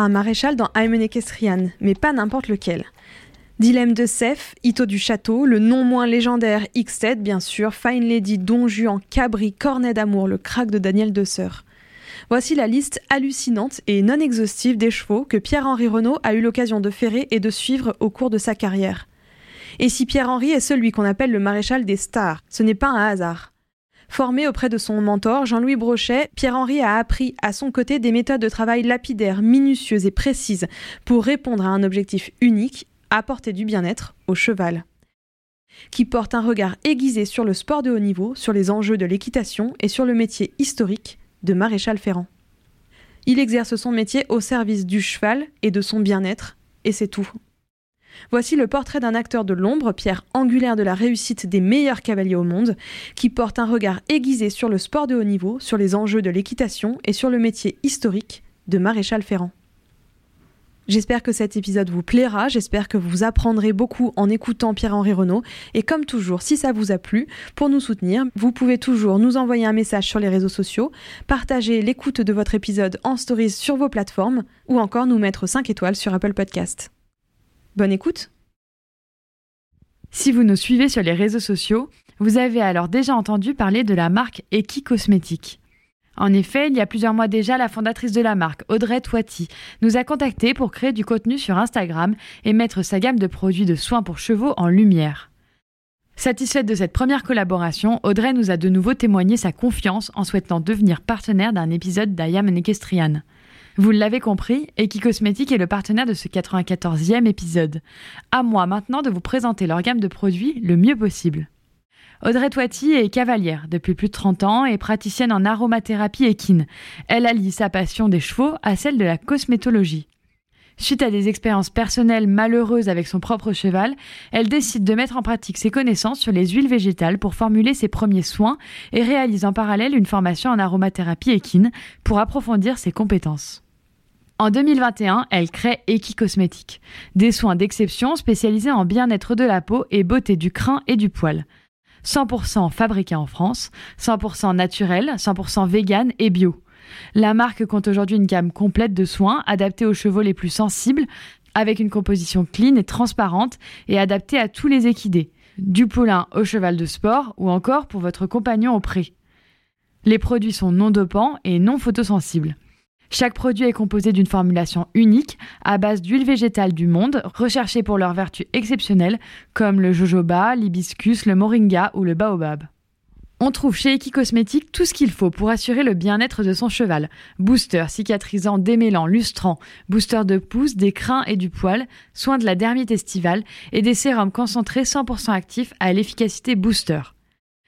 Un maréchal dans Aymen Ekestrian, mais pas n'importe lequel. Dilemme de Sef, Ito du Château, le non moins légendaire X-Ted, bien sûr, Fine Lady, Don Juan, Cabri, Cornet d'amour, le crack de Daniel Desseur. Voici la liste hallucinante et non exhaustive des chevaux que Pierre-Henri Renault a eu l'occasion de ferrer et de suivre au cours de sa carrière. Et si Pierre-Henri est celui qu'on appelle le maréchal des stars, ce n'est pas un hasard. Formé auprès de son mentor, Jean-Louis Brochet, Pierre-Henri a appris à son côté des méthodes de travail lapidaires, minutieuses et précises pour répondre à un objectif unique, apporter du bien-être au cheval. Qui porte un regard aiguisé sur le sport de haut niveau, sur les enjeux de l'équitation et sur le métier historique de maréchal ferrant. Il exerce son métier au service du cheval et de son bien-être, et c'est tout. Voici le portrait d'un acteur de l'ombre, pierre angulaire de la réussite des meilleurs cavaliers au monde, qui porte un regard aiguisé sur le sport de haut niveau, sur les enjeux de l'équitation et sur le métier historique de maréchal ferrant. J'espère que cet épisode vous plaira, j'espère que vous apprendrez beaucoup en écoutant Pierre-Henri Renault. Et comme toujours, si ça vous a plu, pour nous soutenir, vous pouvez toujours nous envoyer un message sur les réseaux sociaux, partager l'écoute de votre épisode en stories sur vos plateformes, ou encore nous mettre 5 étoiles sur Apple Podcast. Bonne écoute Si vous nous suivez sur les réseaux sociaux, vous avez alors déjà entendu parler de la marque Eki Cosmétiques. En effet, il y a plusieurs mois déjà, la fondatrice de la marque, Audrey Toiti, nous a contactés pour créer du contenu sur Instagram et mettre sa gamme de produits de soins pour chevaux en lumière. Satisfaite de cette première collaboration, Audrey nous a de nouveau témoigné sa confiance en souhaitant devenir partenaire d'un épisode d'Ayam Equestrian. Vous l'avez compris, Eki est le partenaire de ce 94e épisode. À moi maintenant de vous présenter leur gamme de produits le mieux possible. Audrey Toiti est cavalière depuis plus de 30 ans et praticienne en aromathérapie équine. Elle allie sa passion des chevaux à celle de la cosmétologie. Suite à des expériences personnelles malheureuses avec son propre cheval, elle décide de mettre en pratique ses connaissances sur les huiles végétales pour formuler ses premiers soins et réalise en parallèle une formation en aromathérapie équine pour approfondir ses compétences. En 2021, elle crée Eki Cosmétiques, des soins d'exception spécialisés en bien-être de la peau et beauté du crin et du poil. 100% fabriqué en France, 100% naturel, 100% vegan et bio. La marque compte aujourd'hui une gamme complète de soins adaptés aux chevaux les plus sensibles, avec une composition clean et transparente et adaptée à tous les équidés, du poulain au cheval de sport ou encore pour votre compagnon au pré. Les produits sont non dopants et non photosensibles. Chaque produit est composé d'une formulation unique à base d'huile végétale du monde, recherchée pour leurs vertus exceptionnelles, comme le jojoba, l'hibiscus, le moringa ou le baobab. On trouve chez Eki Cosmétiques tout ce qu'il faut pour assurer le bien-être de son cheval. Booster, cicatrisant, démêlant, lustrant, booster de pouce, des crins et du poil, soins de la dermite estivale et des sérums concentrés 100% actifs à l'efficacité booster.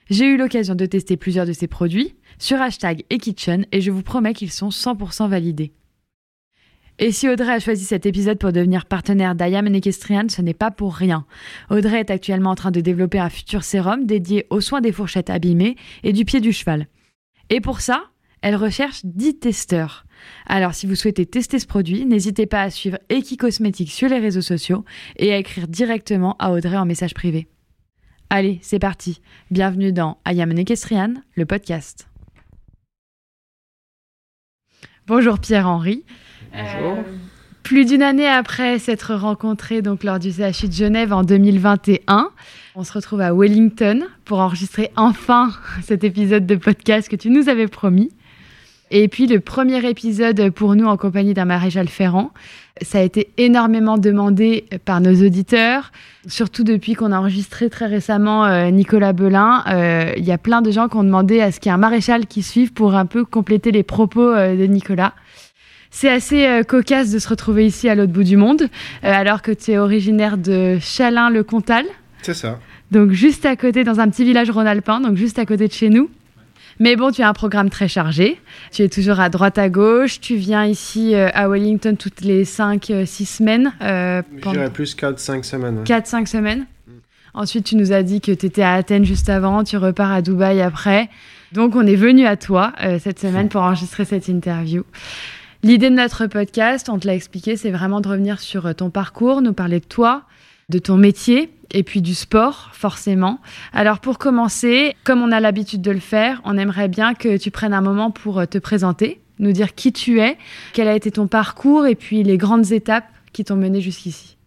J'ai eu l'occasion de tester plusieurs de ces produits, sur hashtag eKitchen et je vous promets qu'ils sont 100% validés. Et si Audrey a choisi cet épisode pour devenir partenaire d'Ayam Equestrian, ce n'est pas pour rien. Audrey est actuellement en train de développer un futur sérum dédié aux soins des fourchettes abîmées et du pied du cheval. Et pour ça, elle recherche 10 testeurs. Alors si vous souhaitez tester ce produit, n'hésitez pas à suivre Eki Cosmétiques sur les réseaux sociaux et à écrire directement à Audrey en message privé. Allez, c'est parti. Bienvenue dans Ayam Equestrian, le podcast. Bonjour Pierre-Henri. Bonjour. Euh, plus d'une année après s'être rencontrés donc lors du CHU de Genève en 2021, on se retrouve à Wellington pour enregistrer enfin cet épisode de podcast que tu nous avais promis. Et puis le premier épisode pour nous en compagnie d'un maréchal ferrant, ça a été énormément demandé par nos auditeurs, surtout depuis qu'on a enregistré très récemment euh, Nicolas Belin. Euh, Il y a plein de gens qui ont demandé à ce qu'il y ait un maréchal qui suive pour un peu compléter les propos euh, de Nicolas. C'est assez cocasse de se retrouver ici à l'autre bout du monde, alors que tu es originaire de Chalin-le-Comtal. C'est ça. Donc juste à côté, dans un petit village rhône-alpin, donc juste à côté de chez nous. Mais bon, tu as un programme très chargé. Tu es toujours à droite à gauche. Tu viens ici euh, à Wellington toutes les 5-6 semaines. Euh, Je dirais plus 4-5 semaines. ouais. 4-5 semaines. Ensuite, tu nous as dit que tu étais à Athènes juste avant, tu repars à Dubaï après. Donc, on est venu à toi euh, cette semaine pour enregistrer cette interview. L'idée de notre podcast, on te l'a expliqué, c'est vraiment de revenir sur euh, ton parcours, nous parler de toi, de ton métier et puis du sport, forcément. Alors, pour commencer, comme on a l'habitude de le faire, on aimerait bien que tu prennes un moment pour euh, te présenter, nous dire qui tu es, quel a été ton parcours et puis les grandes étapes qui t'ont mené jusqu'ici.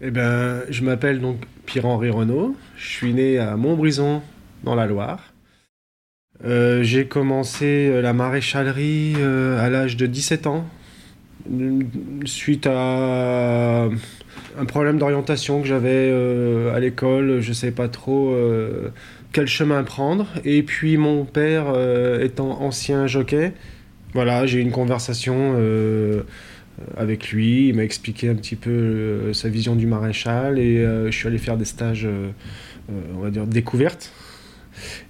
Eh ben, je m'appelle donc Pierre-Henri Renaud. Je suis né à Montbrison, dans la Loire. Euh, j'ai commencé euh, la maréchalerie à l'âge de 17 ans, suite à un problème d'orientation que j'avais euh, à l'école. Je ne savais pas trop euh, quel chemin prendre. Et puis mon père euh, étant ancien jockey, voilà, j'ai eu une conversation avec lui. Il m'a expliqué un petit peu sa vision du maréchal et je suis allé faire des stages, on va dire, découvertes.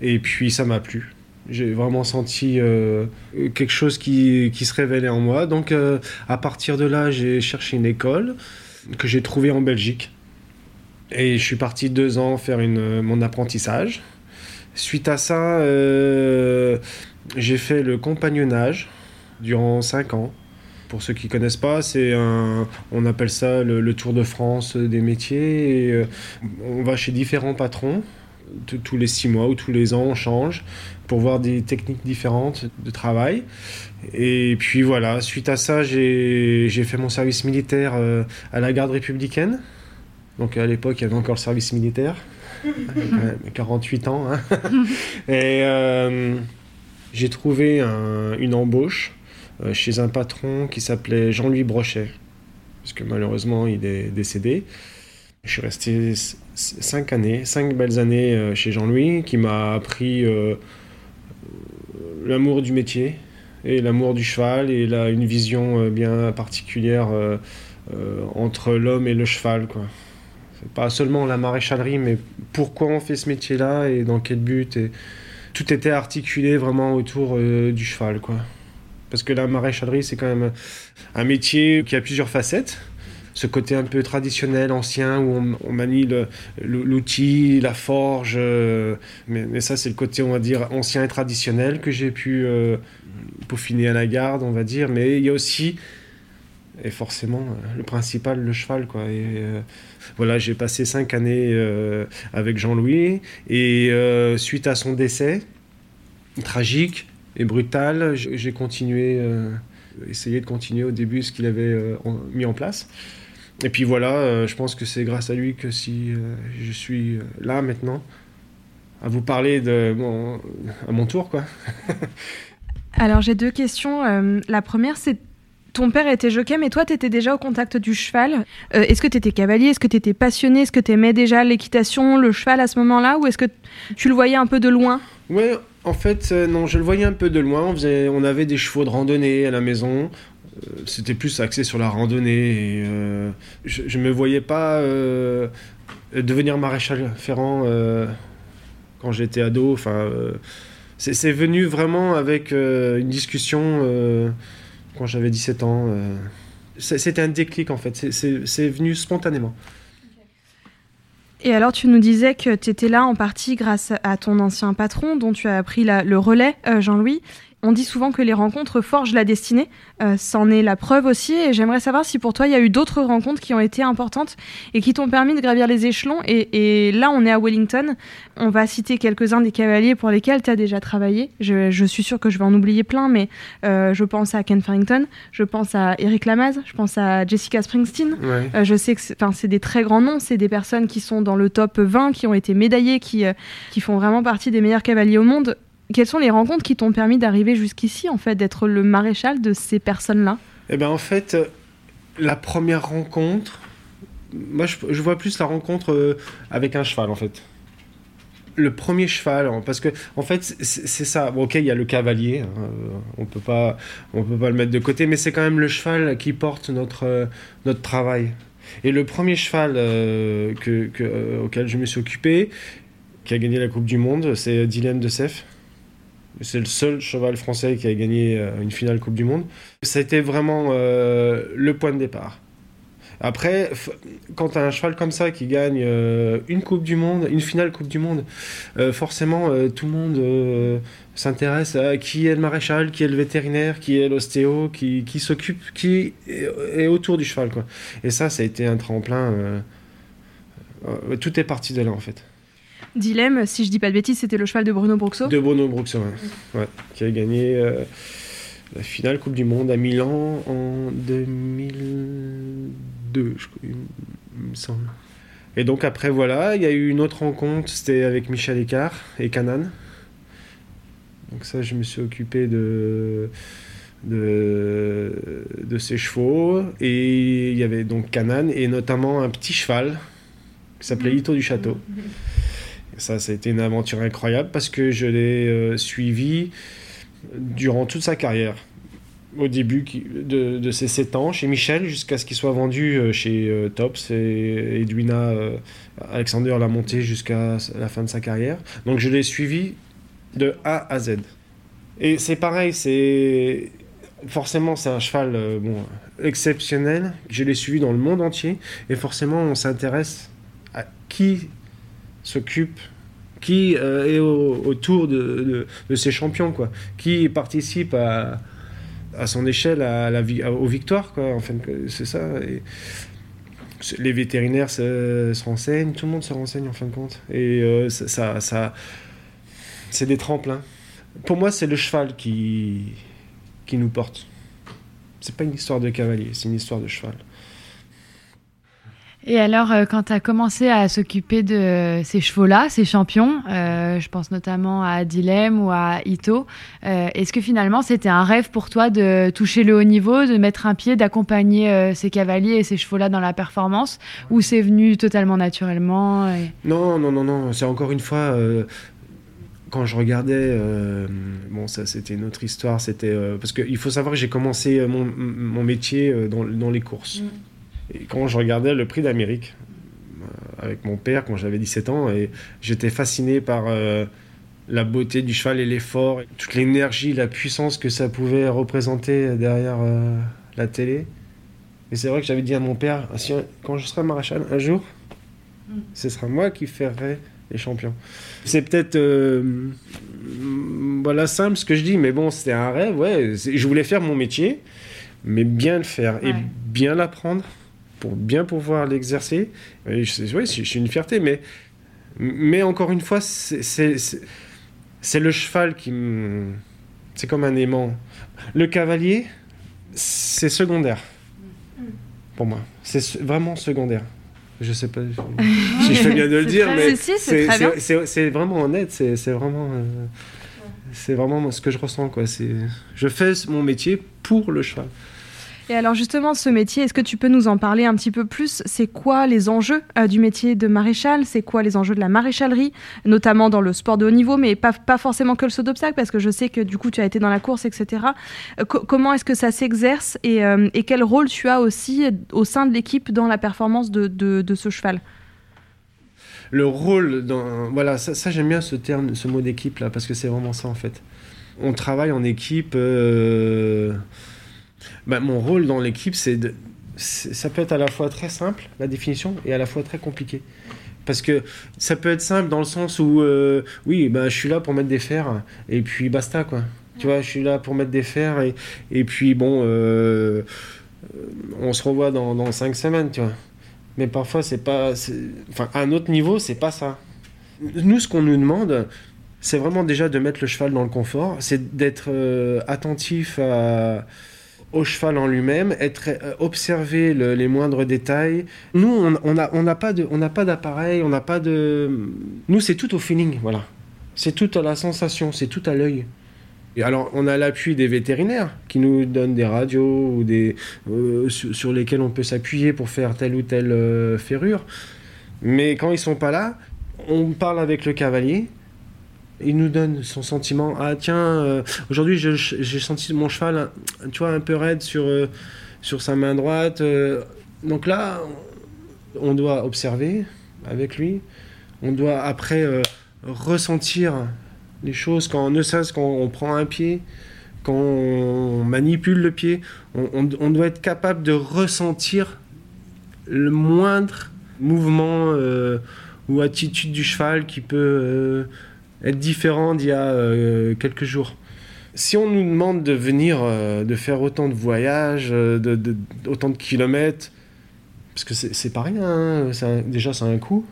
Et puis ça m'a plu. J'ai vraiment senti euh, quelque chose qui, qui se révélait en moi. Donc euh, à partir de là, j'ai cherché une école que j'ai trouvée en Belgique. Et je suis parti deux ans faire une, mon apprentissage. Suite à ça, euh, j'ai fait le compagnonnage durant cinq ans. Pour ceux qui connaissent pas, c'est un, on appelle ça le, Tour de France des métiers. Euh, on va chez différents patrons tous les six mois ou tous les ans, on change pour voir des techniques différentes de travail. Et puis voilà, suite à ça, j'ai fait mon service militaire euh, à la garde républicaine. Donc à l'époque, il y avait encore le service militaire. Euh, 48 ans. hein. Et euh, j'ai trouvé un- une embauche euh, chez un patron qui s'appelait Jean-Louis Brochet. Parce que malheureusement, il est décédé. Je suis resté cinq années, cinq belles années euh, chez Jean-Louis, qui m'a appris euh, l'amour du métier et l'amour du cheval et là, une vision euh, bien particulière euh, euh, entre l'homme et le cheval. Quoi. Pas seulement la maréchalerie, mais pourquoi on fait ce métier-là et dans quel but. Et tout était articulé vraiment autour euh, du cheval. Quoi. Parce que la maréchalerie, c'est quand même un métier qui a plusieurs facettes ce côté un peu traditionnel, ancien, où on, on manie l'outil, la forge. euh, mais, ça, c'est le côté, on va dire, ancien et traditionnel que j'ai pu euh, peaufiner à la garde, on va dire. Mais il y a aussi, et forcément, euh, le principal, le cheval. Quoi. Voilà, j'ai passé cinq années avec Jean-Louis. Et suite à son décès, tragique et brutal, j'ai continué. essayé de continuer au début ce qu'il avait mis en place. Et puis voilà, euh, je pense que c'est grâce à lui que si euh, je suis euh, là maintenant, à vous parler de à mon tour, quoi. Alors j'ai deux questions. Euh, la première, c'est ton père était jockey, mais toi, tu étais déjà au contact du cheval. Euh, est-ce que tu étais cavalier? Est-ce que tu étais passionné? Est-ce que tu aimais déjà l'équitation, le cheval à ce moment-là? Ou est-ce que tu le voyais un peu de loin? Ouais, en fait, euh, non, je le voyais un peu de loin. On, faisait, on avait des chevaux de randonnée à la maison. Euh, C'était plus axé sur la randonnée. Euh, je, je me voyais pas euh, devenir maréchal ferrant euh, quand j'étais ado. Enfin, c'est venu vraiment avec une discussion quand j'avais 17 ans. C'était un déclic en fait. C'est- venu spontanément. Et alors, tu nous disais que tu étais là en partie grâce à ton ancien patron, dont tu as pris la- le relais, Jean-Louis. On dit souvent que les rencontres forgent la destinée. Euh, C'en est la preuve aussi. Et j'aimerais savoir si pour toi, il y a eu d'autres rencontres qui ont été importantes et qui t'ont permis de gravir les échelons. Et, et là, on est à Wellington. On va citer quelques-uns des cavaliers pour lesquels tu as déjà travaillé. Je, je suis sûre que je vais en oublier plein, mais euh, je pense à Ken Farrington, je pense à Eric Lamaze, je pense à Jessica Springsteen. Ouais. Euh, je sais que c'est des très grands noms, c'est des personnes qui sont dans le top 20, qui ont été médaillées, qui, qui font vraiment partie des meilleurs cavaliers au monde. Quelles sont les rencontres qui t'ont permis d'arriver jusqu'ici, en fait, d'être le maréchal de ces personnes-là? Eh bien, en fait, euh, la première rencontre, moi, je, vois plus la rencontre euh, avec un cheval, en fait le premier cheval, hein, parce que en fait c'est ça. Ok, il y a le cavalier, hein, euh, on peut pas, on peut pas le mettre de côté, mais c'est quand même le cheval qui porte notre notre travail. Et le premier cheval que, que, auquel je me suis occupé, qui a gagné la Coupe du Monde, c'est Dylan de Seff. C'est le seul cheval français qui a gagné euh, une finale Coupe du Monde. Été vraiment euh, le point de départ. Après, quand un cheval comme ça qui gagne euh, une Coupe du Monde, une finale Coupe du Monde, forcément tout le monde s'intéresse à qui est le maréchal, qui est le vétérinaire, qui est l'ostéo, qui, s'occupe, qui est, est, autour du cheval. Quoi. Et ça, ça a été un tremplin. tout est parti de là en fait. Dilemme, si je dis pas de bêtises, c'était le cheval de Bruno Bruxo De Bruno Bruxo, ouais. ouais qui a gagné euh, la finale Coupe du Monde à Milan en 2002, je crois, il me semble. Et donc après, voilà, il y a eu une autre rencontre, c'était avec Michel Écart et Canan. Donc ça, je me suis occupé de, de, de ces chevaux. Et il y avait donc Canan et notamment un petit cheval qui s'appelait Ito du Château. Ça, ça a été une aventure incroyable parce que je l'ai euh, suivi durant toute sa carrière. Au début de, ses 7 ans chez Michel jusqu'à ce qu'il soit vendu euh, chez euh, Tops et Edwina Alexander l'a monté jusqu'à la fin de sa carrière. Donc je l'ai suivi de A à Z. Et c'est pareil, c'est forcément c'est un cheval exceptionnel. Je l'ai suivi dans le monde entier et forcément on s'intéresse à qui s'occupe, qui euh, est au- autour de, de- ces champions, quoi, qui participe à, à son échelle à la, aux victoires, quoi. C'est ça. Et les vétérinaires se, se renseignent, tout le monde se renseigne en fin de compte. Et euh, ça, ça, ça- c'est des tremplins. Pour moi, c'est le cheval qui, qui nous porte. C'est pas une histoire de cavalier, c'est une histoire de cheval. Et alors, euh, quand tu as commencé à s'occuper de ces chevaux-là, ces champions, euh, je pense notamment à Dilem ou à Ito, euh, est-ce que finalement c'était un rêve pour toi de toucher le haut niveau, de mettre un pied, d'accompagner euh, ces cavaliers et ces chevaux-là dans la performance, ou c'est venu totalement naturellement et- Non, non, non, non. C'est encore une fois. euh, quand je regardais, euh, bon, ça c'était une autre histoire. C'était euh, parce qu'il faut savoir que j'ai commencé euh, mon, mon métier euh, dans, dans les courses. Et quand je regardais le prix d'Amérique euh, avec mon père quand j'avais 17 ans, et j'étais fasciné par euh, la beauté du cheval et l'effort, toute l'énergie, la puissance que ça pouvait représenter derrière euh, la télé. Et c'est vrai que j'avais dit à mon père, Ah, si, quand je serai maréchal un jour, ce sera moi qui ferai les champions. C'est peut-être euh, mm, voilà simple ce que je dis, mais bon, c'était un rêve. Ouais, je voulais faire mon métier, mais bien le faire et bien l'apprendre pour bien pouvoir l'exercer. Je suis une fierté, mais mais encore une fois, c'est- c'est c'est- c'est le cheval qui me, c'est comme un aimant. Le cavalier, c'est secondaire pour moi. C'est vraiment secondaire. Je sais pas si je fais bien de le C'est dire, mais c'est c'est c'est vraiment honnête. C'est c'est vraiment, euh, c'est vraiment ce que je ressens. Quoi. C'est- Je fais mon métier pour le cheval. Et alors justement, ce métier, est-ce que tu peux nous en parler un petit peu plus? C'est quoi les enjeux euh, du métier de maréchal? C'est quoi les enjeux de la maréchalerie, notamment dans le sport de haut niveau, mais pas, forcément que le saut d'obstacle, parce que je sais que du coup tu as été dans la course, etc. Euh, co- comment est-ce que ça s'exerce? Et, euh, quel rôle tu as aussi au sein de l'équipe dans la performance de, ce cheval? Le rôle voilà ça, j'aime bien ce terme ce mot d'équipe là parce que c'est vraiment ça en fait. On travaille en équipe bah, mon rôle dans l'équipe c'est de ça peut être à la fois très simple la définition et à la fois très compliqué parce que ça peut être simple dans le sens où euh, oui bah, je suis là pour mettre des fers et puis basta quoi tu vois je suis là pour mettre des fers et, et puis bon euh, on se revoit dans, dans cinq semaines tu vois mais parfois, c'est pas. Enfin, à un autre niveau, c'est pas ça. Nous, ce qu'on nous demande, c'est vraiment déjà de mettre le cheval dans le confort, c'est d'être euh, attentif à- au cheval en lui-même, être euh, observer le- les moindres détails. Nous, on n'a pas d'appareil, on n'a pas de. Nous, c'est tout au feeling, voilà. C'est tout à la sensation, c'est tout à l'œil. Et alors, on a l'appui des vétérinaires qui nous donnent des radios ou des, euh, sur, sur, lesquels on peut s'appuyer pour faire telle ou telle euh, ferrure. Mais quand ils sont pas là, on parle avec le cavalier. Il nous donne son sentiment. Ah tiens, euh, aujourd'hui j'ai senti mon cheval, tu vois, un peu raide sur, euh, sur sa main droite. euh, donc là, on doit observer avec lui. On doit après ressentir les choses quand ne serait-ce quand on prend un pied, quand on manipule le pied, on, doit être capable de ressentir le moindre mouvement ou attitude du cheval qui peut être différent d'il y a euh, quelques jours. Si on nous demande de venir, euh, de faire autant de voyages, euh, de, autant de kilomètres, parce que c'est pas rien, hein, déjà c'est un coût.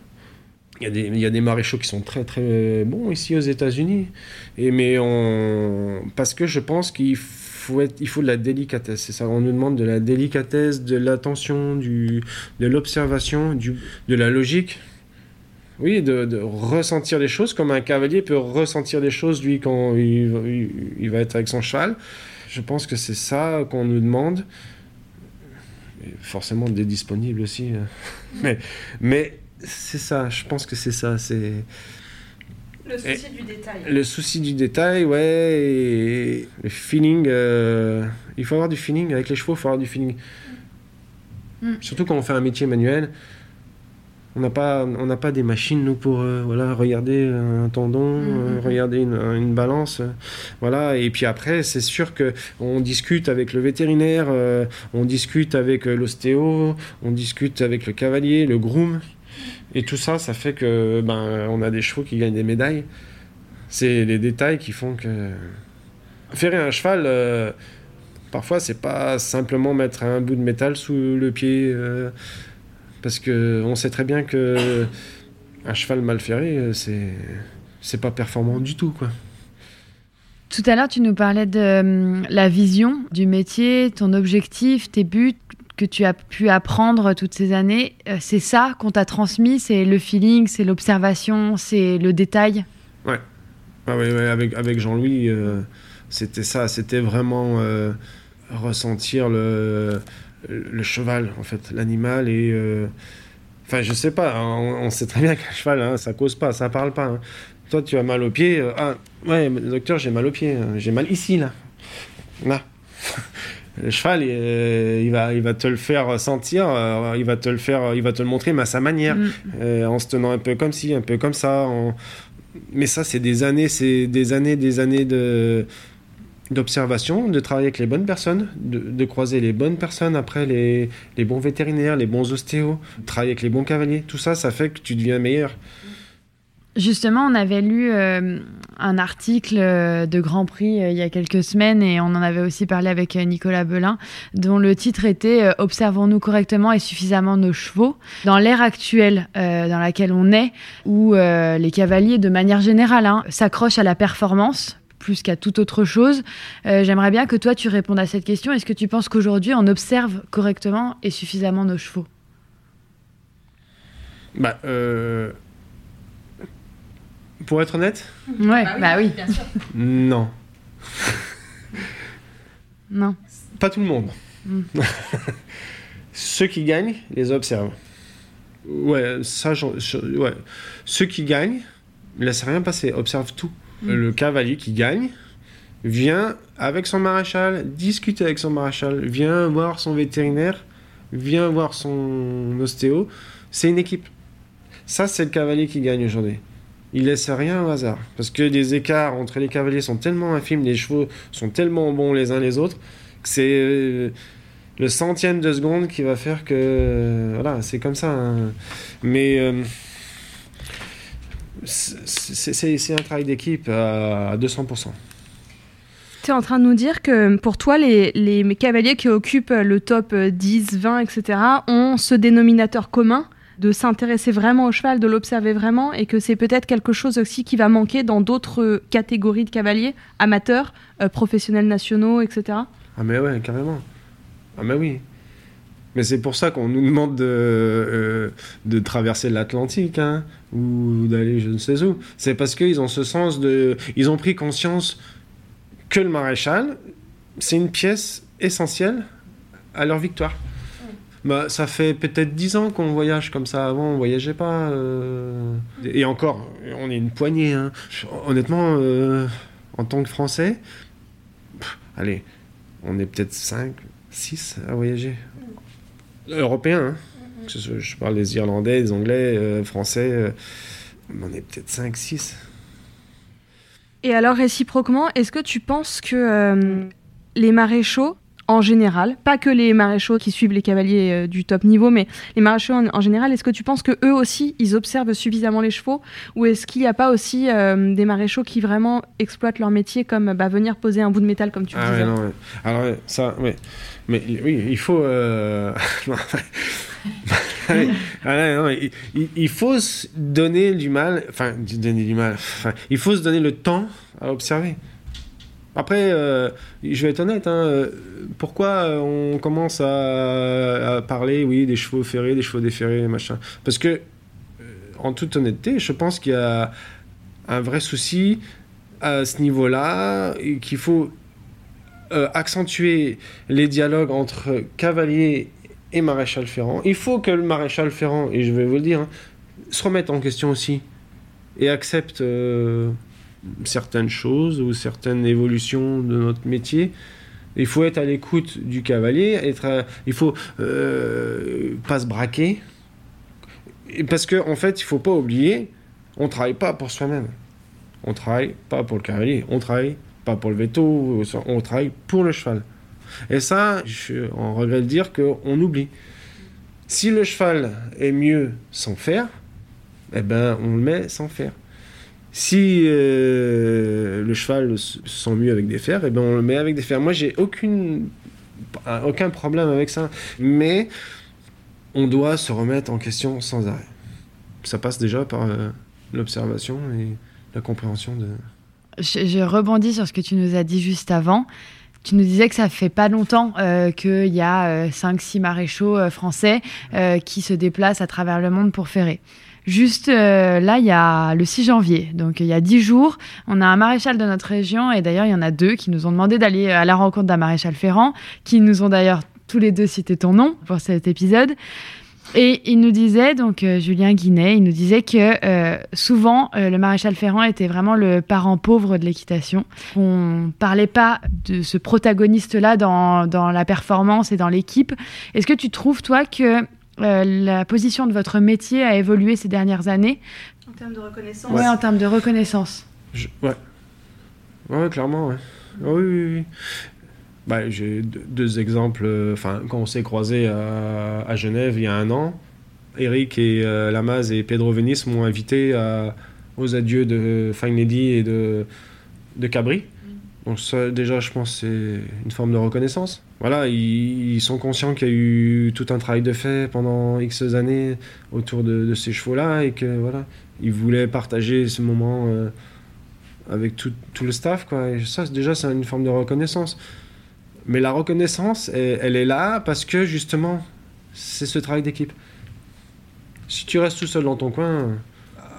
Il y, a des, a maréchaux qui sont très très bons ici aux États-Unis. Mais on parce que je pense qu'il faut être, il faut de la délicatesse. Ça. On nous demande de la délicatesse, de l'attention, de l'observation, de la logique. Oui, de, de ressentir les choses comme un cavalier peut ressentir les choses lui quand il, va- il- il va être avec son cheval. Je pense que c'est ça qu'on nous demande. Et forcément d'être disponible aussi. euh. mais mais c'est ça, je pense que c'est ça. C'est Le souci du détail. le souci du détail, ouais, et le feeling. euh, il faut avoir du feeling avec les chevaux, il faut avoir du feeling. Mm. Surtout quand on fait un métier manuel. On n'a pas, on n'a pas des machines nous pour euh, voilà regarder un tendon, Mm, euh, mm, regarder une, une balance, euh, voilà. Et puis après, c'est sûr que on discute avec le vétérinaire, euh, on discute avec euh, l'ostéo, on discute avec le cavalier, le groom, et tout ça, ça fait que ben on a des chevaux qui gagnent des médailles. C'est les détails qui font que ferrer un cheval. euh, Parfois, c'est pas simplement mettre un bout de métal sous le pied, euh, parce que on sait très bien que un cheval mal ferré, euh, c'est c'est pas performant du tout, quoi. Tout à l'heure, tu nous parlais de hum, la vision du métier, ton objectif, tes buts que tu as pu apprendre toutes ces années. Euh, C'est ça qu'on t'a transmis, c'est le feeling, c'est l'observation, c'est le détail? Ouais. Ah ouais, ouais, avec, avec Jean-Louis, euh, c'était ça, c'était vraiment euh, ressentir le, le cheval, en fait, l'animal et. euh, Enfin, je sais pas, hein, on, on sait très bien qu'un cheval, hein, ça cause pas, ça parle pas. hein. Toi, tu as mal au pied. euh, ah, ouais, docteur, j'ai mal au pied. hein, J'ai mal ici, là. Là. Le cheval, euh, il, va, il va te le faire sentir, euh, il va te le faire, il va te le montrer, mais à sa manière, Mm. euh, en se tenant un peu comme ci, un peu comme ça. en- Mais ça, c'est des années, c'est des années, des années de d'observation, de travailler avec les bonnes personnes, de, croiser les bonnes personnes, après les, bons vétérinaires, les bons ostéos, travailler avec les bons cavaliers. Tout ça, ça fait que tu deviens meilleur. Justement, on avait lu euh, un article euh, de Grand Prix euh, il y a quelques semaines et on en avait aussi parlé avec Nicolas Belin, dont le titre était Observons-nous correctement et suffisamment nos chevaux Dans l'ère actuelle dans laquelle on est, où les cavaliers, de manière générale, hein, s'accrochent à la performance plus qu'à toute autre chose, euh, j'aimerais bien que toi tu répondes à cette question. Est-ce que tu penses qu'aujourd'hui on observe correctement et suffisamment nos chevaux? Bah, euh, Pour être honnête? Ouais, bah oui. bien sûr. Non. Non. Pas tout le monde. Mm. Ceux qui gagnent, les observent. Ouais, ça, je- ouais. Ceux qui gagnent, laissent rien passer, observent tout. Mm. Le cavalier qui gagne vient avec son maréchal, discuter avec son maréchal, vient voir son vétérinaire, vient voir son ostéo. C'est une équipe. Ça, c'est le cavalier qui gagne aujourd'hui. Il laisse rien au hasard. Parce que les écarts entre les cavaliers sont tellement infimes, les chevaux sont tellement bons les uns les autres, que c'est euh, le centième de seconde qui va faire que. euh, voilà, c'est comme ça. hein. Mais. euh, c'est un travail d'équipe à, à 200%. Tu es en train de nous dire que pour toi, les, les cavaliers qui occupent le top 10, 20, etc., ont ce dénominateur commun de s'intéresser vraiment au cheval, de l'observer vraiment, et que c'est peut-être quelque chose aussi qui va manquer dans d'autres catégories de cavaliers, amateurs, euh, professionnels nationaux, etc. Ah mais ouais, carrément. Ah mais oui. Mais c'est pour ça qu'on nous demande de, euh, de traverser l'Atlantique hein, ou d'aller je ne sais où. C'est parce qu'ils ont ce sens de. Ils ont pris conscience que le maréchal, c'est une pièce essentielle à leur victoire. Bah, ça fait peut-être dix ans qu'on voyage comme ça. Avant, on voyageait pas. euh, Et encore, on est une poignée. hein. Honnêtement, euh, en tant que Français, pff, allez, on est peut-être 5, 6 à voyager. Européens, hein. Je parle des Irlandais, des Anglais, euh, Français. euh, on est peut-être 5, 6. Et alors réciproquement, est-ce que tu penses que euh, les maréchaux, en général, pas que les maréchaux qui suivent les cavaliers euh, du top niveau, mais les maréchaux en, en général, est-ce que tu penses que eux aussi, ils observent suffisamment les chevaux, ou est-ce qu'il n'y a pas aussi euh, des maréchaux qui vraiment exploitent leur métier comme bah, venir poser un bout de métal, comme tu Ah disais? ouais, non, ouais. Alors, ça, ouais. Mais oui, il faut. euh. Ah non, il, faut se donner du mal. Enfin, donner du mal. Enfin, il faut se donner le temps à observer. Après, euh, je vais être honnête, hein, euh, pourquoi euh, on commence à, parler, oui, des chevaux ferrés, des chevaux déferrés, machin Parce que, en toute honnêteté, je pense qu'il y a un vrai souci à ce niveau-là, qu'il faut accentuer les dialogues entre cavalier et maréchal Ferrand. Il faut que le maréchal Ferrand, et je vais vous le dire, hein, se remette en question aussi et accepte certaines choses ou certaines évolutions de notre métier. Il faut être à l'écoute du cavalier, il faut euh, pas se braquer. Parce qu'en en fait, il faut pas oublier, on travaille pas pour soi-même. On travaille pas pour le cavalier, on travaille pas pour le veto, on travaille pour le cheval. Et ça, je, on regrette de dire qu'on oublie. Si le cheval est mieux sans faire, eh ben on le met sans faire. Si euh, le cheval se se sent mieux avec des fers, eh ben on le met avec des fers. Moi, j'ai aucune, aucun problème avec ça. Mais on doit se remettre en question sans arrêt. Ça passe déjà par euh, l'observation et la compréhension de. Je, rebondis sur ce que tu nous as dit juste avant. Tu nous disais que ça fait pas longtemps euh, qu'il y a 5-6 maréchaux français qui se déplacent à travers le monde pour ferrer. Juste euh, là, il y a le 6 janvier, donc il y a 10 jours, on a un maréchal de notre région, et d'ailleurs il y en a deux qui nous ont demandé d'aller à la rencontre d'un maréchal ferrand, qui nous ont d'ailleurs tous les deux cité ton nom pour cet épisode. Et il nous disait, donc euh, Julien Guinet, il nous disait que euh, souvent euh, le maréchal Ferrand était vraiment le parent pauvre de l'équitation. On parlait pas de ce protagoniste-là dans, dans la performance et dans l'équipe. Est-ce que tu trouves, toi, que euh, la position de votre métier a évolué ces dernières années En termes de reconnaissance Ouais, en termes de reconnaissance. Je- ouais. Ouais, clairement, ouais. Oui, oui, oui. Bah, J'ai deux, exemples. euh, Enfin, quand on s'est croisés à, à Genève il y a un an, Eric et euh, Lamaze et Pedro Venice m'ont invité à- aux adieux de Fine Lady et de, de Cabri. Donc ça, déjà, je pense c'est une forme de reconnaissance. Voilà, ils, sont conscients qu'il y a eu tout un travail de fait pendant X années autour de, ces chevaux-là et que voilà, ils voulaient partager ce moment euh, avec tout, le staff. Quoi. Et ça, déjà, c'est une forme de reconnaissance. Mais la reconnaissance, elle, est là parce que justement, c'est ce travail d'équipe. Si tu restes tout seul dans ton coin,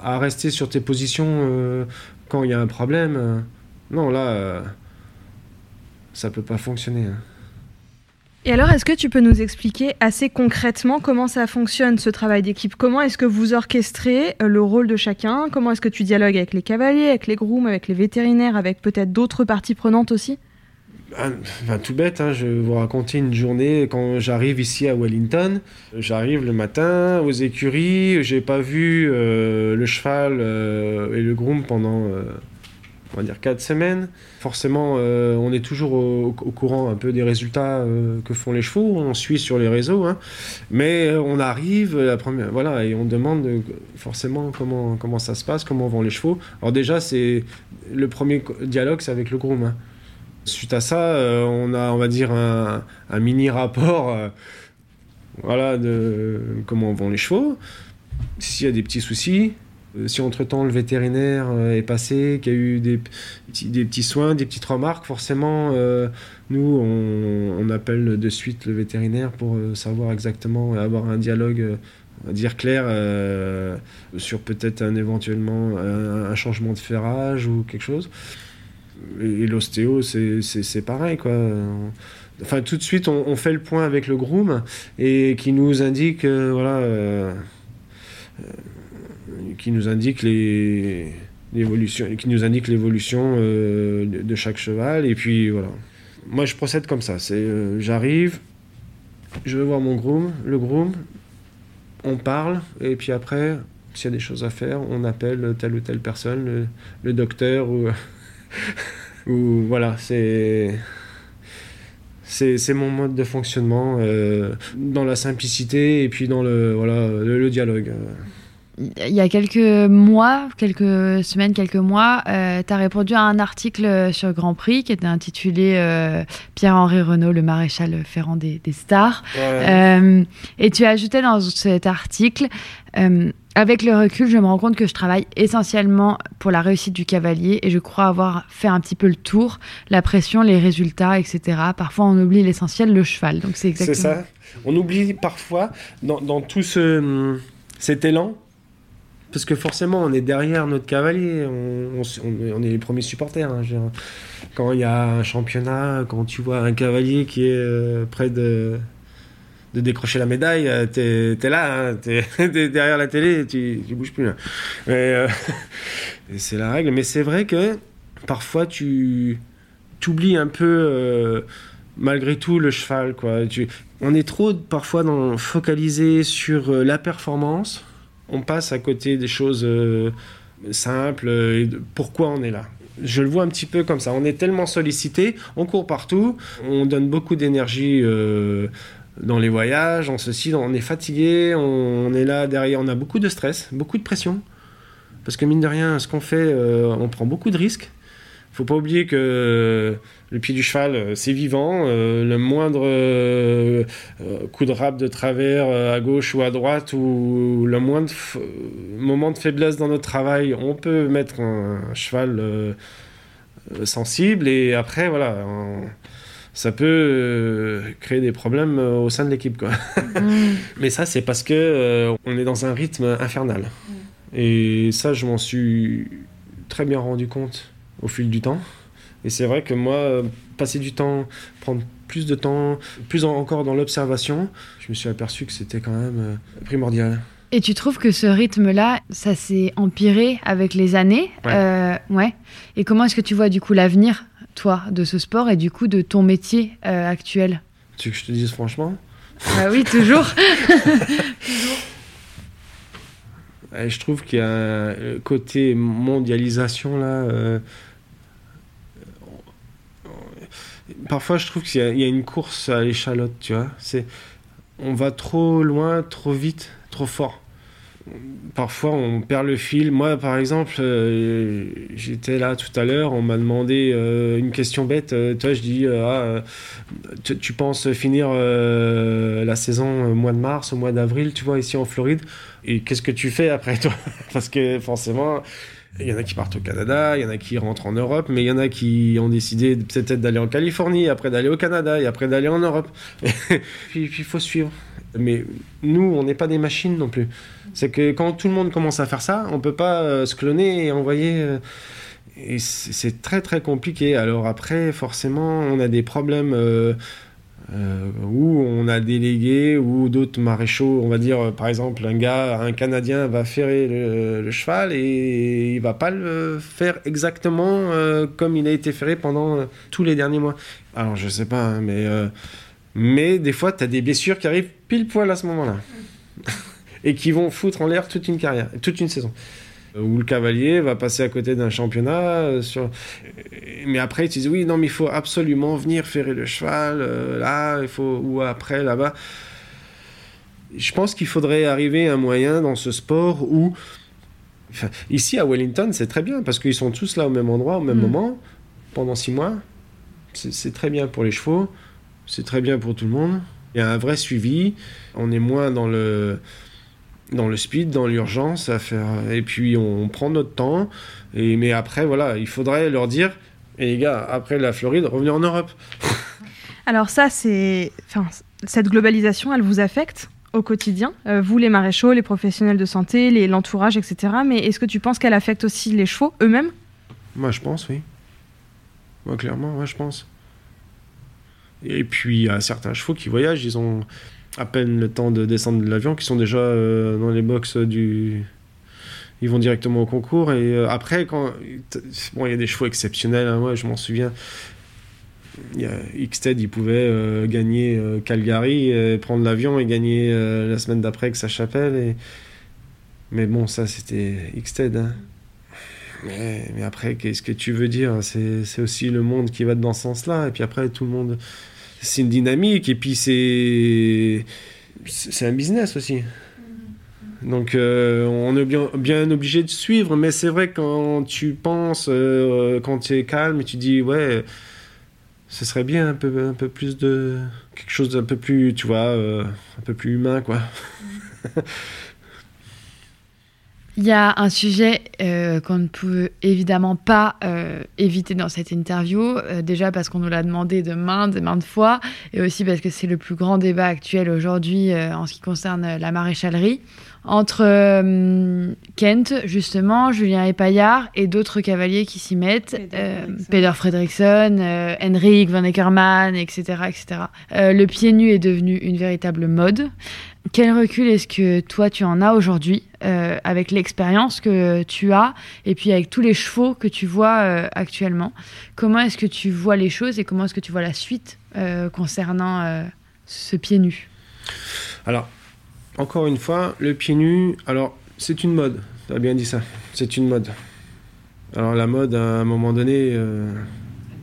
à rester sur tes positions euh, quand il y a un problème, euh, non, là, ça peut pas fonctionner. hein. Et alors, est-ce que tu peux nous expliquer assez concrètement comment ça fonctionne ce travail d'équipe? Comment est-ce que vous orchestrez euh, le rôle de chacun? Comment est-ce que tu dialogues avec les cavaliers, avec les grooms, avec les vétérinaires, avec peut-être d'autres parties prenantes aussi? Enfin, tout bête, hein, je vais vous raconter une journée quand j'arrive ici à Wellington. J'arrive le matin aux écuries, j'ai pas vu euh, le cheval euh, et le groom pendant, euh, on va dire, 4 semaines. Forcément, euh, on est toujours au, courant un peu des résultats euh, que font les chevaux, on suit sur les réseaux, hein. mais euh, on arrive, la première, voilà, et on demande forcément comment, comment ça se passe, comment vont les chevaux. Alors déjà, c'est le premier dialogue, c'est avec le groom. hein. Suite à ça, on a, on va dire, un, un mini rapport voilà, de comment vont les chevaux. S'il y a des petits soucis, Si entre-temps le vétérinaire est passé, qu'il y a eu des, petits soins, des petites remarques, forcément, nous, on, appelle de suite le vétérinaire pour savoir exactement, avoir un dialogue dire clair sur peut-être un éventuellement un, changement de ferrage ou quelque chose. Et, l'ostéo, c'est pareil, quoi. Enfin, tout de suite, on, fait le point avec le groom et qui nous indique, voilà, euh, euh, qui nous indique l'évolution, qui nous indique l'évolution euh, de, chaque cheval. Et puis voilà. Moi, je procède comme ça. C'est, j'arrive, je vais voir mon groom, le groom, on parle et puis après, s'il y a des choses à faire, on appelle telle ou telle personne, le, docteur ou ou voilà, c'est c'est mon mode de fonctionnement euh, dans la simplicité et puis dans le voilà le, dialogue. Il y a quelques mois, quelques semaines, quelques mois, euh, tu as répondu à un article sur Grand Prix qui était intitulé euh, Pierre-Henri Renault, le maréchal ferrand des, des stars. et tu ajoutais dans cet article avec le recul, je me rends compte que je travaille essentiellement pour la réussite du cavalier et je crois avoir fait un petit peu le tour, la pression, les résultats, etc. Parfois, on oublie l'essentiel, le cheval. Donc c'est exactement. C'est ça. On oublie parfois dans, tout ce, cet élan, parce que forcément, on est derrière notre cavalier, on, est les premiers supporters. Hein, quand il y a un championnat, quand tu vois un cavalier qui est euh, près de décrocher la médaille, euh, t'es es là, hein, t'es derrière la télé, tu, tu bouges plus. Euh, c'est la règle. Mais c'est vrai que parfois tu oublies un peu, euh, malgré tout, le cheval. On est trop parfois dans, focalisé sur la performance. On passe à côté des choses simples. Et pourquoi on est là je le vois un petit peu comme ça. On est tellement sollicité, on court partout, on donne beaucoup d'énergie dans les voyages, on ceci, on est fatigué, on, est là derrière, on a beaucoup de stress, beaucoup de pression. Parce que mine de rien, ce qu'on fait, euh, on prend beaucoup de risques. Faut pas oublier que le pied du cheval, euh, c'est vivant. Euh, le moindre coup de râpe de travers à gauche ou à droite, ou le moindre moment de faiblesse dans notre travail, on peut mettre un, cheval sensible. Et après, voilà ça peut euh, créer des problèmes euh, au sein de l'équipe. Quoi. Mm. Mais ça, c'est parce que euh, on est dans un rythme infernal. Mm. Et ça, je m'en suis très bien rendu compte au fil du temps. Et c'est vrai que moi, passer du temps, prendre plus de temps, plus encore dans l'observation, je me suis aperçu que c'était quand même primordial. Et tu trouves que ce rythme-là, ça s'est empiré avec les années ouais. ouais. Et comment est-ce que tu vois du coup l'avenir toi, de ce sport et du coup de ton métier euh, actuel? Tu veux que je te dise franchement? Ah oui, toujours. je trouve qu'il y a un côté mondialisation là. Euh, parfois, je trouve qu'il y, a une course à l'échalote, tu vois. C'est, on va trop loin, trop vite, trop fort parfois on perd le fil. Moi, par exemple, euh, j'étais là tout à l'heure, on m'a demandé euh, une question bête. Euh, toi, je dis, ah, tu, penses finir la saison au mois de mars, au mois d'avril, tu vois, ici en Floride Et qu'est-ce que tu fais après, toi? Parce que forcément. Il y en a qui partent au Canada, il y en a qui rentrent en Europe, mais il y en a qui ont décidé peut-être d'aller en Californie, après d'aller au Canada et après d'aller en Europe. puis il faut suivre. Mais nous, on n'est pas des machines non plus. C'est que quand tout le monde commence à faire ça, on peut pas euh, se cloner et envoyer. Euh, c'est très très compliqué. Alors après, forcément, on a des problèmes euh, où on a délégué ou d'autres maréchaux. On va dire, par exemple, un gars, un Canadien va ferrer le, cheval et il va pas le faire exactement comme il a été ferré pendant tous les derniers mois. Alors je sais pas, hein, mais mais des fois, tu as des blessures qui arrivent pile poil à ce moment-là. et qui vont foutre en l'air toute une carrière, toute une saison. Euh, où le cavalier va passer à côté d'un championnat. Euh, sur... Mais après, tu dis oui, non, mais il faut absolument venir ferrer le cheval, euh, là, il faut... ou après, là-bas. Je pense qu'il faudrait arriver à un moyen dans ce sport où. ici à Wellington, c'est très bien parce qu'ils sont tous là au même endroit, au même mm. moment, pendant six mois. C'est très bien pour les chevaux c'est très bien pour tout le monde. Il y a un vrai suivi. On est moins dans le dans le speed, dans l'urgence, à faire. Et puis on prend notre temps. Et mais après, voilà, il faudrait leur dire, et les gars, après la Floride, revenez en Europe. Alors ça, c'est, enfin, cette globalisation, elle vous affecte au quotidien, euh, vous les maréchaux, les professionnels de santé, les, l'entourage, etc. Mais est-ce que tu penses qu'elle affecte aussi les chevaux eux-mêmes? Moi, je pense, oui. Moi, clairement, moi, je pense. Et puis, il y a certains chevaux qui voyagent, ils ont à peine le temps de descendre de l'avion, qui sont déjà euh, dans les box du. Ils vont directement au concours. Et euh, après, quand. Bon, il y a des chevaux exceptionnels, hein, moi, je m'en souviens. Il y a Xted, il pouvait euh, gagner Calgary, prendre l'avion et gagner la semaine d'après avec sa chapelle. Mais bon, ça, c'était Xted. Hein. Mais, après, qu'est-ce que tu veux dire? C'est aussi le monde qui va dans ce sens-là. Et puis après, tout le monde. C'est une dynamique. Et puis, c'est. C'est un business aussi. Donc, euh, on est bien, bien, obligé de suivre. Mais c'est vrai, quand tu penses, euh, quand tu es calme, tu dis, ouais, ce serait bien un peu, un peu plus de. quelque chose d'un peu plus, tu vois, euh, un peu plus humain, quoi. Il y a un sujet euh, qu'on ne peut évidemment pas euh, éviter dans cette interview, euh, déjà parce qu'on nous l'a demandé de maintes et maintes fois, et aussi parce que c'est le plus grand débat actuel aujourd'hui en ce qui concerne la maréchalerie, entre Kent, justement, Julien Epaillard et d'autres cavaliers qui s'y mettent, Peter Fredrickson, Henrik Van Eckermann, etc. etc. le pied nu est devenu une véritable mode. Quel recul est-ce que toi tu en as aujourd'hui euh, avec l'expérience que tu as et puis avec tous les chevaux que tu vois euh, actuellement? Comment est-ce que tu vois les choses et comment est-ce que tu vois la suite euh, concernant ce pied nu? Alors, encore une fois, le pied nu, alors c'est une mode, tu as bien dit ça, c'est une mode. Alors la mode, à un moment donné,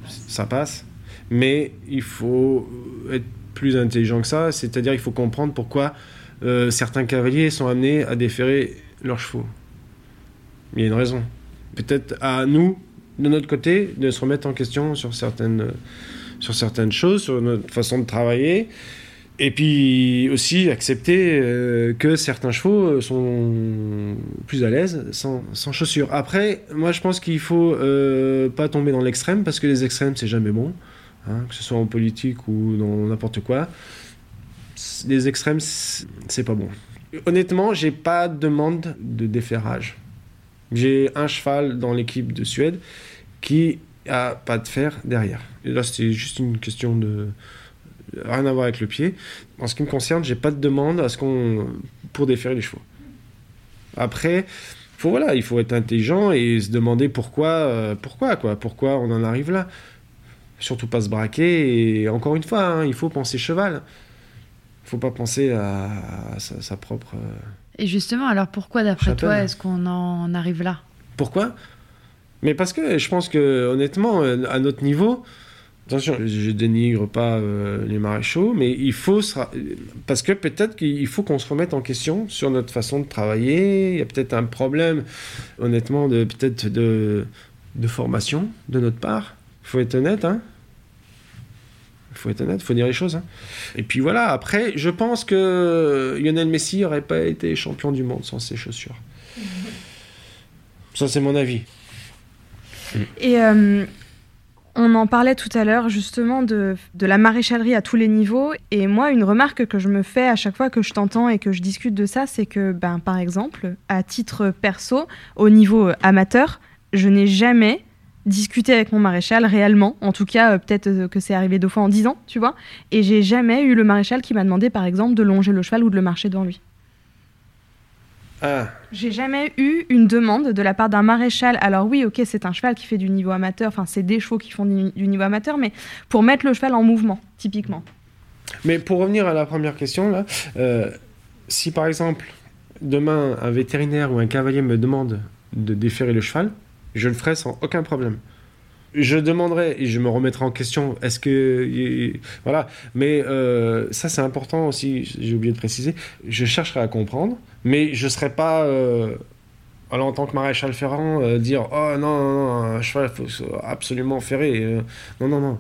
ça passe, mais il faut être plus intelligent que ça, c'est-à-dire il faut comprendre pourquoi euh, certains cavaliers sont amenés à déférer leurs chevaux. Il y a une raison. Peut-être à nous, de notre côté, de se remettre en question sur certaines, sur certaines choses, sur notre façon de travailler. Et puis aussi accepter euh, que certains chevaux sont plus à l'aise sans, sans, chaussures. Après, moi je pense qu'il faut euh, pas tomber dans l'extrême parce que les extrêmes c'est jamais bon. Hein, que ce soit en politique ou dans n'importe quoi. Les extrêmes, c'est pas bon. Honnêtement, j'ai pas de demande de déferrage. J'ai un cheval dans l'équipe de Suède qui a pas de fer derrière. Et là, c'est juste une question de rien à voir avec le pied. En ce qui me concerne, j'ai pas de demande à ce qu'on pour déferrer les chevaux. Après, faut voilà, il faut être intelligent et se demander pourquoi, euh, pourquoi quoi, pourquoi on en arrive là surtout pas se braquer. Et encore une fois, hein, il faut penser cheval. Il faut pas penser à, sa, sa, propre. Euh, et justement, alors pourquoi, d'après toi, est-ce qu'on en arrive là? Pourquoi? Mais parce que je pense que, honnêtement, euh, à notre niveau, attention, je dénigre pas euh, les maréchaux, mais il faut. Se... Parce que peut-être qu'il faut qu'on se remette en question sur notre façon de travailler. Il y a peut-être un problème, honnêtement, de peut-être de, de formation de notre part faut être honnête, hein. faut être honnête, faut dire les choses. Hein. Et puis voilà, après, je pense que Lionel Messi n'aurait pas été champion du monde sans ses chaussures. Ça, c'est mon avis. Et euh, on en parlait tout à l'heure, justement, de, de, la maréchalerie à tous les niveaux. Et moi, une remarque que je me fais à chaque fois que je t'entends et que je discute de ça, c'est que, ben, par exemple, à titre perso, au niveau amateur, je n'ai jamais discuter avec mon maréchal réellement. En tout cas, euh, peut-être euh, que c'est arrivé deux fois en dix ans, tu vois. Et j'ai jamais eu le maréchal qui m'a demandé, par exemple, de longer le cheval ou de le marcher devant lui. Ah. J'ai jamais eu une demande de la part d'un maréchal. Alors oui, ok, c'est un cheval qui fait du niveau amateur, enfin c'est des chevaux qui font du, niveau amateur, mais pour mettre le cheval en mouvement, typiquement. Mais pour revenir à la première question, là, euh, si par exemple, demain, un vétérinaire ou un cavalier me demande de déférer le cheval, je le ferai sans aucun problème. Je demanderai et je me remettrai en question. Est-ce que voilà, mais euh, ça c'est important aussi. J'ai oublié de préciser. Je chercherai à comprendre, mais je serai pas euh, alors en tant que maréchal ferrant euh, dire oh non non non un cheval faut absolument ferré. non non non.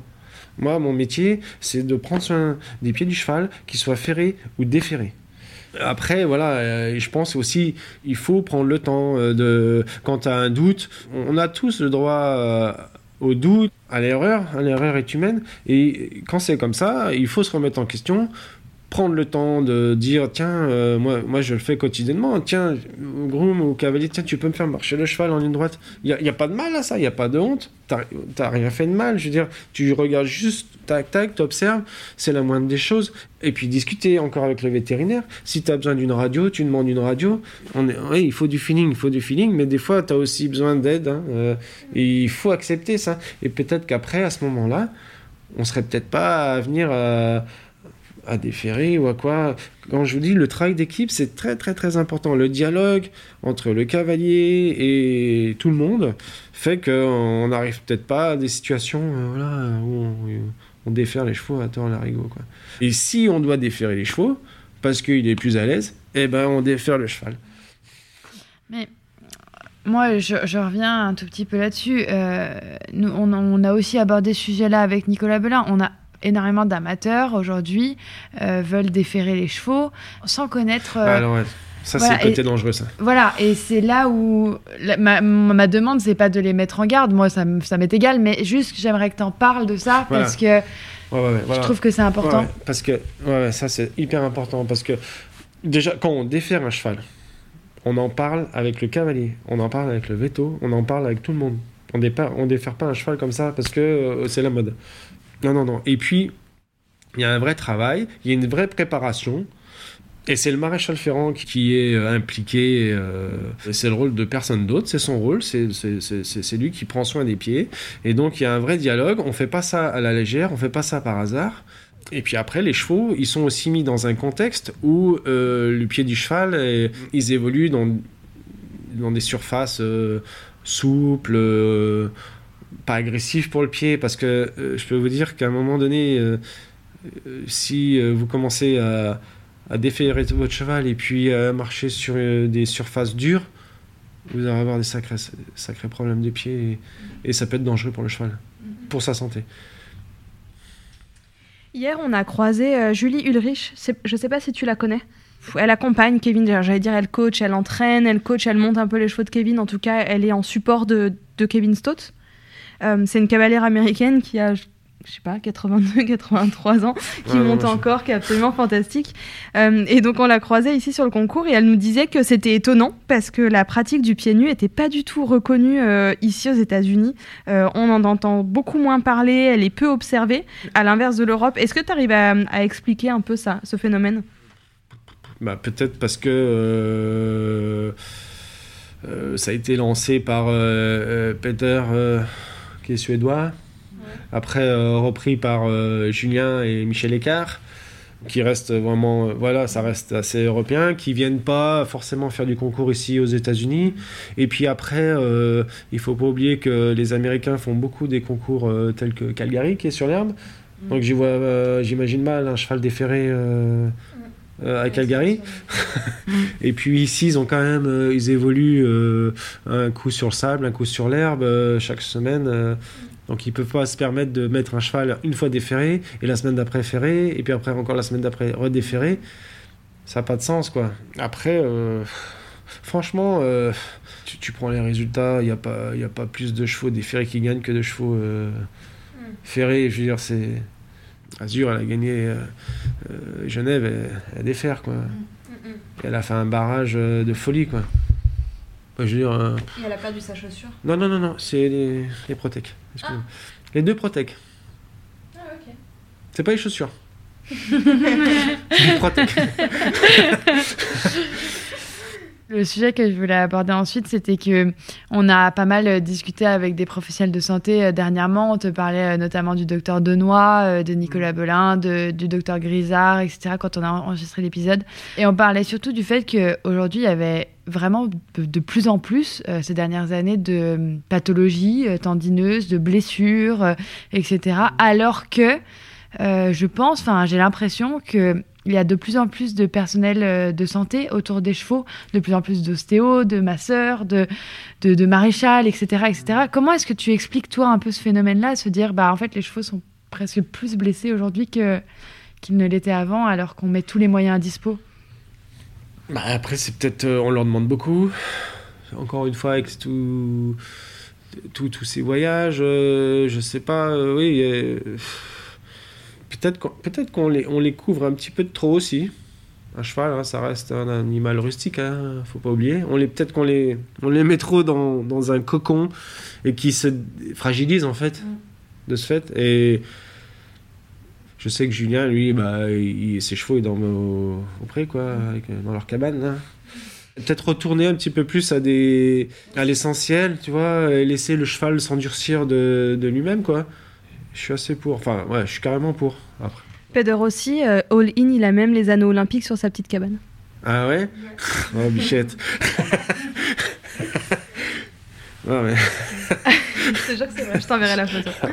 Moi mon métier c'est de prendre soin des pieds du cheval, qu'il soit ferré ou déferré. Après, voilà, euh, je pense aussi, il faut prendre le temps euh, de. Quand tu as un doute, on a tous le droit euh, au doute, à l'erreur. Hein, l'erreur est humaine. Et quand c'est comme ça, il faut se remettre en question prendre le temps de dire tiens euh, moi moi je le fais quotidiennement tiens groom ou cavalier tiens tu peux me faire marcher le cheval en ligne droite. Il y, a pas de mal à ça il y a pas de honte. T'as rien fait de mal je veux dire tu regardes juste tac tac t'observes c'est la moindre des choses. Et puis discuter encore avec le vétérinaire. Si tu as besoin d'une radio tu demandes une radio. On est, il faut du feeling il faut du feeling mais des fois tu as aussi besoin d'aide hein, euh, il faut accepter ça. Et peut-être qu'après à ce moment là on serait peut-être pas à venir euh, à déférer ou à quoi. Quand je vous dis le travail d'équipe, c'est très très très important. Le dialogue entre le cavalier et tout le monde fait qu'on n'arrive peut-être pas à des situations euh, où on, défère les chevaux à tort l'arigot. Quoi. Et si on doit déférer les chevaux, parce qu'il est plus à l'aise, eh ben on défère le cheval. Mais moi, je, reviens un tout petit peu là-dessus. Euh, nous, on, on, a aussi abordé ce sujet-là avec Nicolas Belin. On a énormément d'amateurs aujourd'hui euh, veulent déférer les chevaux sans connaître. Euh, alors, ouais. Ça, c'est peut-être dangereux, ça. Voilà, et c'est là où ma, ma, demande, c'est pas de les mettre en garde. Moi, ça, ça m'est égal, mais juste j'aimerais que tu en parles de ça parce que je trouve que c'est important. parce que, ouais, ça, c'est hyper important parce que déjà, quand on défère un cheval, on en parle avec le cavalier, on en parle avec le veto, on en parle avec tout le monde. On ne on défère pas un cheval comme ça parce que euh, c'est la mode. Non, non, non. Et puis, il y a un vrai travail, il y a une vraie préparation. Et c'est le maréchal Ferrand qui est euh, impliqué. Euh, c'est le rôle de personne d'autre, c'est son rôle, c'est lui qui prend soin des pieds. Et donc il y a un vrai dialogue. On fait pas ça à la légère, on fait pas ça par hasard. Et puis après, les chevaux, ils sont aussi mis dans un contexte où euh, le pied du cheval, ils évoluent dans, dans des surfaces souples pas agressif pour le pied, parce que euh, je peux vous dire qu'à un moment donné, euh, euh, si vous commencez à, à déférer votre cheval et puis à marcher sur des surfaces dures, vous allez avoir des sacrés, sacrés problèmes de pied et, ça peut être dangereux pour le cheval, pour sa santé. Hier, on a croisé Julie Ulrich. Je ne sais pas si tu la connais. Elle accompagne Kevin, j'allais dire, elle coach, elle entraîne, elle coach, elle monte un peu les chevaux de Kevin. En tout cas, elle est en support de, de Kevin Stott. Euh, c'est une cavalière américaine qui a je sais pas, 82, 83 ans, qui monte encore, qui est absolument fantastique. Euh, et donc on l'a croisée ici sur le concours et elle nous disait que c'était étonnant parce que la pratique du pied nu n'était pas du tout reconnue euh, ici aux États-Unis. on en entend beaucoup moins parler, elle est peu observée, à l'inverse de l'Europe. Est-ce que tu arrives à, à, expliquer un peu ça, ce phénomène? Bah, Peut-être parce que ça a été lancé par Peter qui est suédois. Après, euh, repris par euh, Julien et Michel Écart, qui reste vraiment, euh, voilà, ça reste assez européen, qui viennent pas forcément faire du concours ici aux États-Unis. Et puis après, il faut pas oublier que les Américains font beaucoup des concours tels que Calgary, qui est sur l'herbe. Mm. Donc j'y vois, j'imagine mal un cheval déféré. À Calgary. et puis ici, ils ont quand même, ils évoluent un coup sur le sable, un coup sur l'herbe chaque semaine. Donc ils peuvent pas se permettre de mettre un cheval une fois déféré et la semaine d'après ferré et puis après encore la semaine d'après redéféré. Ça n'a pas de sens quoi. Après, euh, franchement, euh, tu, prends les résultats, il n'y a, pas, a pas plus de chevaux déférés qui gagnent que de chevaux euh, mm. ferrés. Je veux dire, c'est. Azur, elle a gagné Genève, elle, défère quoi. Mm, mm, elle a fait un barrage de folie quoi. je veux dire, Et elle a perdu sa chaussure? Non, non, non, non, c'est les, les Protec. Ah. Les deux Protec. Ah, ok. C'est pas les chaussures. les Protec. Le sujet que je voulais aborder ensuite, c'était que on a pas mal discuté avec des professionnels de santé euh, dernièrement. On te parlait euh, notamment du docteur Denoy, euh, de Nicolas Belin, de, du docteur Grisard, etc. Quand on a enregistré l'épisode, et on parlait surtout du fait qu'aujourd'hui il y avait vraiment de, plus en plus ces dernières années de pathologies tendineuses, de blessures, etc. Alors que je pense, enfin j'ai l'impression que il y a de plus en plus de personnel euh, de santé autour des chevaux, de plus en plus d'ostéos, de masseurs, de, de, maréchal, etc., etc. Comment est-ce que tu expliques, toi, un peu ce phénomène-là, se dire, bah, en fait, les chevaux sont presque plus blessés aujourd'hui qu'ils ne l'étaient avant, alors qu'on met tous les moyens à dispo? Bah, après, c'est peut-être. Euh, on leur demande beaucoup. Encore une fois, avec tout. Tous ces voyages, euh, je sais pas, euh, oui. Peut-être qu'on peut qu'on les, on les couvre un petit peu de trop aussi. Un cheval, hein, ça reste un animal rustique, hein, faut pas oublier. On les peut-être qu'on les, on les met trop dans, dans, un cocon et qui se fragilise en fait, mm. de ce fait. Et je sais que Julien, lui, bah, ses chevaux, ils dorment au, pré, quoi, dans leur cabane. Là. Peut-être retourner un petit peu plus à, des, à l'essentiel, tu vois, et laisser le cheval s'endurcir de, de lui-même, quoi. Je suis assez pour. Enfin, ouais, je suis carrément pour. Après. Peder aussi, euh, All In, il a même les anneaux olympiques sur sa petite cabane. Ah ouais? Oh, bichette. ouais, mais... je que c'est vrai, je t'enverrai la photo. Ah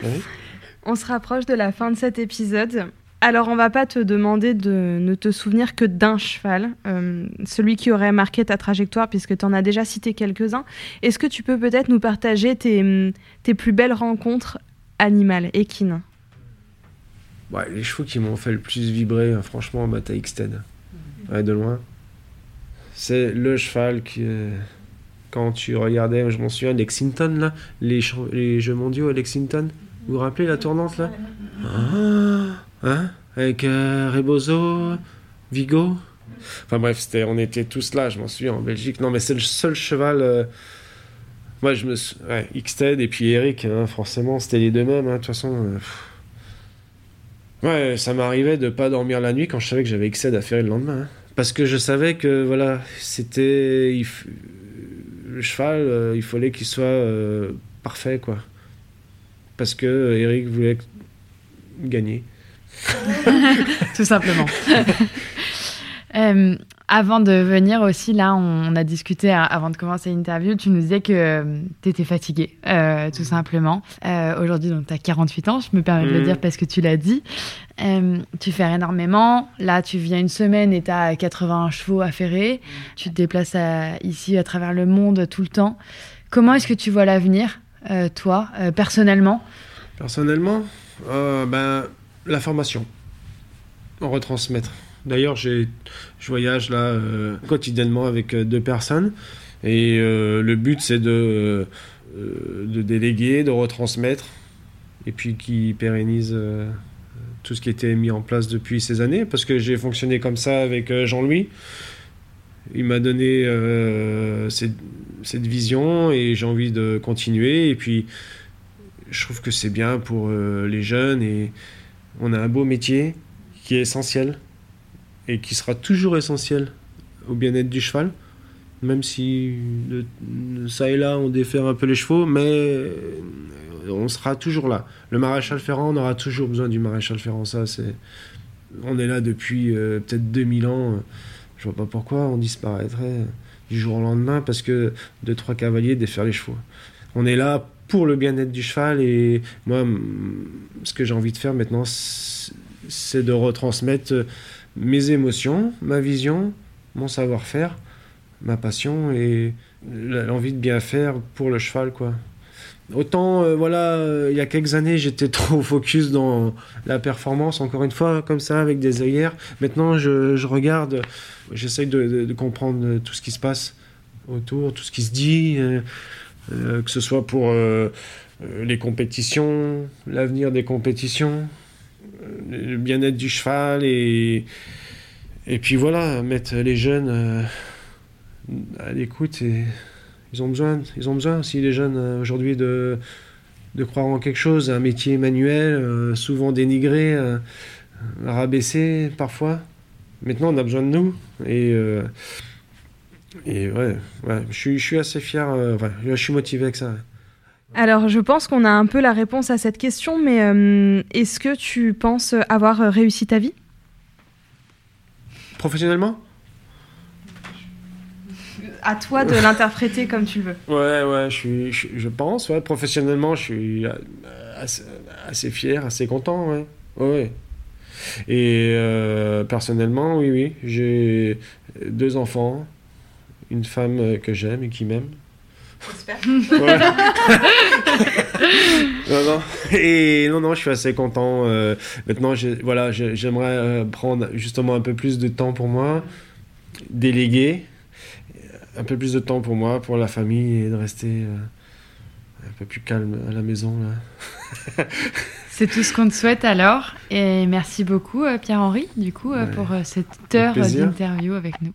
on se rapproche de la fin de cet épisode. Alors, on va pas te demander de ne te souvenir que d'un cheval, euh, celui qui aurait marqué ta trajectoire, puisque tu en as déjà cité quelques-uns. Est-ce que tu peux peut-être nous partager tes, plus belles rencontres animales, équines ouais, Les chevaux qui m'ont fait le plus vibrer, hein, franchement, bah, t'as Xted. Ouais, de loin. C'est le cheval qui. quand tu regardais, je m'en souviens, Lexington, là, les, les Jeux mondiaux à Lexington. Vous vous rappelez la tournante là? Ah, hein? Avec euh, Rebozo, Vigo? Enfin bref, c'était, on était tous là, je m'en souviens, en Belgique. Non, mais c'est le seul cheval. Euh, moi, je me suis. Ouais, Xted et puis Eric, hein, forcément, c'était les deux mêmes, hein, de toute façon. Euh, ouais, ça m'arrivait de pas dormir la nuit quand je savais que j'avais Xted à faire le lendemain. Hein. Parce que je savais que, voilà, c'était. Le cheval, il fallait qu'il soit parfait, quoi parce que euh, Eric voulait gagner. Tout simplement. Euh, avant de venir aussi, là, on, a discuté avant de commencer l'interview. Tu nous disais que euh, tu étais fatigué, tout simplement. Aujourd'hui, donc, tu as 48 ans, je me permets de le mm. dire parce que tu l'as dit. tu fais énormément. Là, tu viens une semaine et tu as 80 chevaux à ferrer. Tu te déplaces ici à travers le monde tout le temps. Comment est-ce que tu vois l'avenir euh, toi, euh, personnellement? Personnellement, euh, ben, la formation, en retransmettre. D'ailleurs, je voyage là quotidiennement avec deux personnes. Et le but c'est de, déléguer, de retransmettre et puis qui pérennise tout ce qui était mis en place depuis ces années. Parce que j'ai fonctionné comme ça avec Jean-Louis. Il m'a donné euh, cette, vision et j'ai envie de continuer. Et puis, je trouve que c'est bien pour euh, les jeunes et on a un beau métier qui est essentiel et qui sera toujours essentiel au bien-être du cheval. Même si ça et là on défère un peu les chevaux, mais euh, on sera toujours là. Le maréchal Ferrand, on aura toujours besoin du maréchal Ferrand. Ça, c'est, on est là depuis peut-être 2000 ans. Je vois pas pourquoi on disparaîtrait du jour au lendemain parce que deux, trois cavaliers défaire les chevaux. On est là pour le bien-être du cheval et moi, ce que j'ai envie de faire maintenant, c'est de retransmettre mes émotions, ma vision, mon savoir-faire, ma passion et l'envie de bien faire pour le cheval, quoi. Autant, euh, voilà, euh, il y a quelques années, j'étais trop focus dans la performance, encore une fois, comme ça, avec des œillères. Maintenant, je, regarde, j'essaye de, comprendre tout ce qui se passe autour, tout ce qui se dit, euh, que ce soit pour les compétitions, l'avenir des compétitions, le bien-être du cheval, et, et puis voilà, mettre les jeunes à l'écoute ils ont besoin, ils ont besoin aussi les jeunes euh, aujourd'hui de, de croire en quelque chose, un métier manuel, euh, souvent dénigré, euh, rabaissé parfois. Maintenant, on a besoin de nous. Et, et ouais, ouais je, je suis assez fier, je suis motivé avec ça. Alors, je pense qu'on a un peu la réponse à cette question, mais est-ce que tu penses avoir réussi ta vie? Professionnellement? À toi de l'interpréter comme tu veux. Ouais, ouais, je, suis, je, pense, ouais, professionnellement, je suis assez, fier, assez content, ouais. ouais. Et euh, personnellement, oui, oui, j'ai deux enfants, une femme que j'aime et qui m'aime. J'espère. non, non. Et non, non, je suis assez content. Euh, maintenant, voilà, j'aimerais euh, prendre justement un peu plus de temps pour moi déléguer un peu plus de temps pour moi, pour la famille et de rester euh, un peu plus calme à la maison. Là. C'est tout ce qu'on te souhaite alors. Et merci beaucoup, Pierre-Henri, du coup, ouais. pour cette heure d'interview avec nous.